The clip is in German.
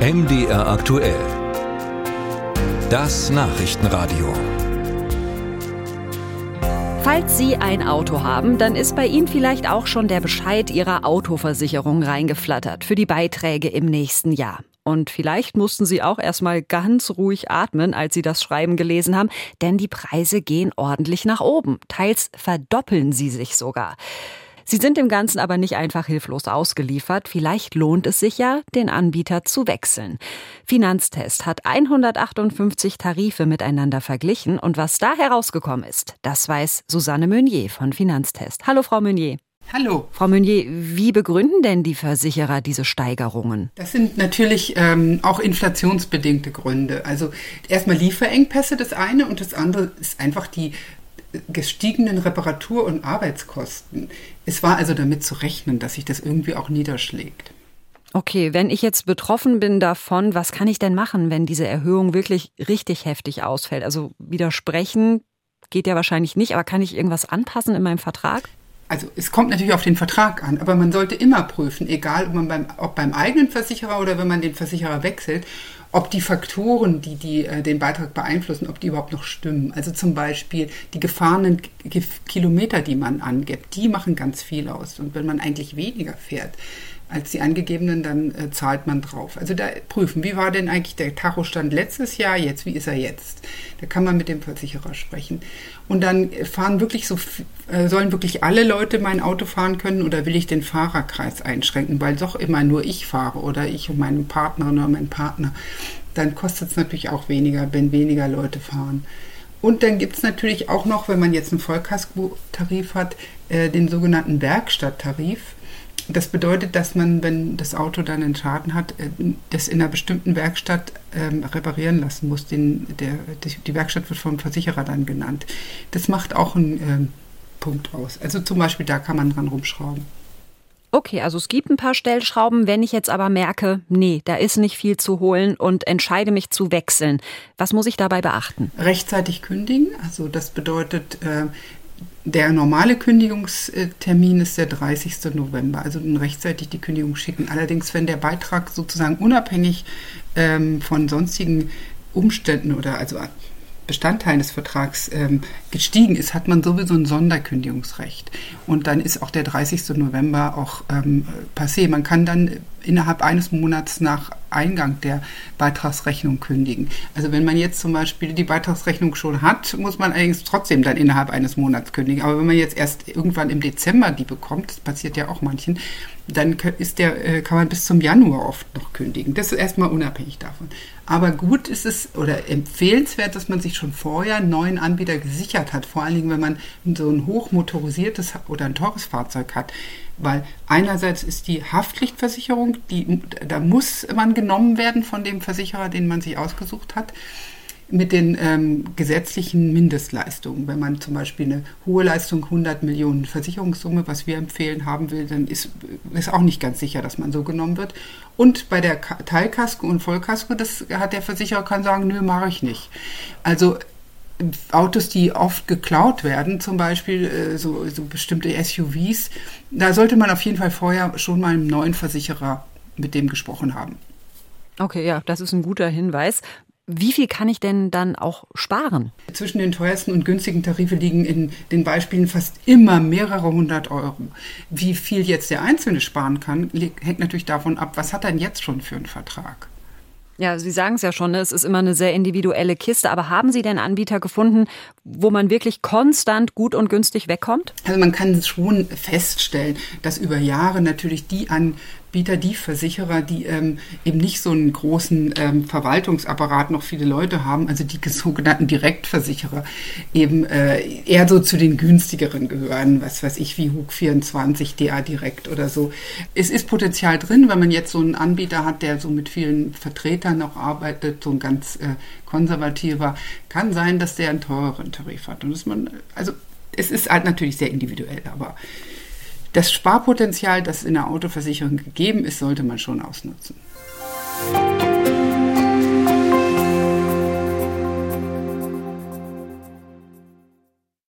MDR aktuell. Das Nachrichtenradio. Falls Sie ein Auto haben, dann ist bei Ihnen vielleicht auch schon der Bescheid Ihrer Autoversicherung reingeflattert für die Beiträge im nächsten Jahr. Und vielleicht mussten Sie auch erstmal ganz ruhig atmen, als Sie das Schreiben gelesen haben, denn die Preise gehen ordentlich nach oben. Teils verdoppeln sie sich sogar. Sie sind dem Ganzen aber nicht einfach hilflos ausgeliefert. Vielleicht lohnt es sich ja, den Anbieter zu wechseln. Finanztest hat 158 Tarife miteinander verglichen und was da herausgekommen ist, das weiß Susanne Meunier von Finanztest. Hallo, Frau Meunier. Hallo. Frau Meunier, wie begründen denn die Versicherer diese Steigerungen? Das sind natürlich ähm, auch inflationsbedingte Gründe. Also erstmal Lieferengpässe das eine und das andere ist einfach die gestiegenen Reparatur- und Arbeitskosten. Es war also damit zu rechnen, dass sich das irgendwie auch niederschlägt. Okay, wenn ich jetzt betroffen bin davon, was kann ich denn machen, wenn diese Erhöhung wirklich richtig heftig ausfällt? Also widersprechen geht ja wahrscheinlich nicht, aber kann ich irgendwas anpassen in meinem Vertrag? Also es kommt natürlich auf den Vertrag an, aber man sollte immer prüfen, egal ob man beim, ob beim eigenen Versicherer oder wenn man den Versicherer wechselt, ob die Faktoren, die, die äh, den Beitrag beeinflussen, ob die überhaupt noch stimmen. Also zum Beispiel die gefahrenen Kilometer, die man angibt, die machen ganz viel aus. Und wenn man eigentlich weniger fährt, als die angegebenen, dann äh, zahlt man drauf. Also da prüfen, wie war denn eigentlich der Tachostand letztes Jahr, jetzt, wie ist er jetzt? Da kann man mit dem Versicherer sprechen. Und dann fahren wirklich so, äh, sollen wirklich alle Leute mein Auto fahren können oder will ich den Fahrerkreis einschränken, weil doch immer nur ich fahre oder ich und meine Partnerin oder mein Partner. Dann kostet es natürlich auch weniger, wenn weniger Leute fahren. Und dann gibt es natürlich auch noch, wenn man jetzt einen Vollkasko-Tarif hat, äh, den sogenannten Werkstatttarif das bedeutet, dass man, wenn das Auto dann einen Schaden hat, äh, das in einer bestimmten Werkstatt ähm, reparieren lassen muss. Den, der, die Werkstatt wird vom Versicherer dann genannt. Das macht auch einen ähm, Punkt aus. Also zum Beispiel da kann man dran rumschrauben. Okay, also es gibt ein paar Stellschrauben. Wenn ich jetzt aber merke, nee, da ist nicht viel zu holen und entscheide mich zu wechseln, was muss ich dabei beachten? Rechtzeitig kündigen. Also das bedeutet, äh, der normale Kündigungstermin ist der 30. November, also rechtzeitig die Kündigung schicken. Allerdings, wenn der Beitrag sozusagen unabhängig ähm, von sonstigen Umständen oder also Bestandteilen des Vertrags ähm, gestiegen ist, hat man sowieso ein Sonderkündigungsrecht. Und dann ist auch der 30. November auch ähm, passé. Man kann dann innerhalb eines Monats nach Eingang der Beitragsrechnung kündigen. Also wenn man jetzt zum Beispiel die Beitragsrechnung schon hat, muss man allerdings trotzdem dann innerhalb eines Monats kündigen. Aber wenn man jetzt erst irgendwann im Dezember die bekommt, das passiert ja auch manchen, dann ist der, äh, kann man bis zum Januar oft noch kündigen. Das ist erstmal unabhängig davon. Aber gut ist es oder empfehlenswert, dass man sich schon vorher einen neuen Anbieter gesichert hat. Vor allen Dingen, wenn man so ein hochmotorisiertes oder ein teures Fahrzeug hat. Weil einerseits ist die Haftpflichtversicherung, die, da muss man genommen werden von dem Versicherer, den man sich ausgesucht hat mit den ähm, gesetzlichen Mindestleistungen. Wenn man zum Beispiel eine hohe Leistung, 100 Millionen Versicherungssumme, was wir empfehlen, haben will, dann ist, ist auch nicht ganz sicher, dass man so genommen wird. Und bei der Teilkasko und Vollkasko, das hat der Versicherer kann sagen, nö, mache ich nicht. Also Autos, die oft geklaut werden, zum Beispiel äh, so, so bestimmte SUVs, da sollte man auf jeden Fall vorher schon mal einen neuen Versicherer mit dem gesprochen haben. Okay, ja, das ist ein guter Hinweis. Wie viel kann ich denn dann auch sparen? Zwischen den teuersten und günstigen Tarife liegen in den Beispielen fast immer mehrere hundert Euro. Wie viel jetzt der Einzelne sparen kann, hängt natürlich davon ab, was hat er denn jetzt schon für einen Vertrag. Ja, Sie sagen es ja schon, ne? es ist immer eine sehr individuelle Kiste. Aber haben Sie denn Anbieter gefunden, wo man wirklich konstant gut und günstig wegkommt? Also man kann schon feststellen, dass über Jahre natürlich die an Anbieter, die Versicherer, die ähm, eben nicht so einen großen ähm, Verwaltungsapparat noch viele Leute haben, also die sogenannten Direktversicherer, eben äh, eher so zu den günstigeren gehören, was weiß ich, wie HUG 24, DA Direkt oder so. Es ist Potenzial drin, wenn man jetzt so einen Anbieter hat, der so mit vielen Vertretern noch arbeitet, so ein ganz äh, konservativer, kann sein, dass der einen teureren Tarif hat. Und dass man, also es ist halt natürlich sehr individuell, aber das Sparpotenzial, das in der Autoversicherung gegeben ist, sollte man schon ausnutzen.